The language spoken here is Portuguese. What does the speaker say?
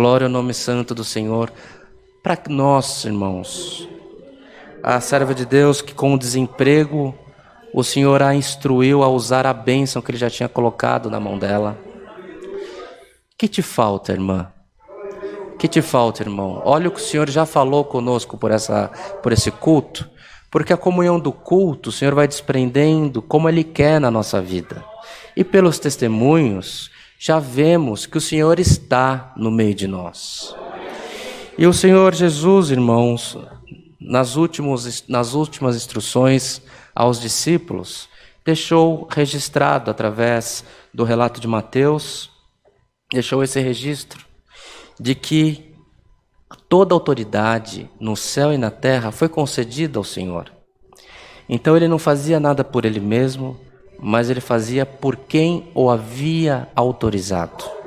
Glória ao nome santo do Senhor. Para nós, irmãos, a serva de Deus que com o desemprego o Senhor a instruiu a usar a bênção que ele já tinha colocado na mão dela. Que te falta, irmã? Que te falta, irmão? Olha o que o Senhor já falou conosco por, essa, por esse culto, porque a comunhão do culto o Senhor vai desprendendo como Ele quer na nossa vida. E pelos testemunhos, já vemos que o Senhor está no meio de nós. E o Senhor Jesus, irmãos, nas, nas últimas instruções aos discípulos, deixou registrado através do relato de Mateus, deixou esse registro de que toda autoridade no céu e na terra foi concedida ao Senhor. Então ele não fazia nada por ele mesmo, mas ele fazia por quem o havia autorizado.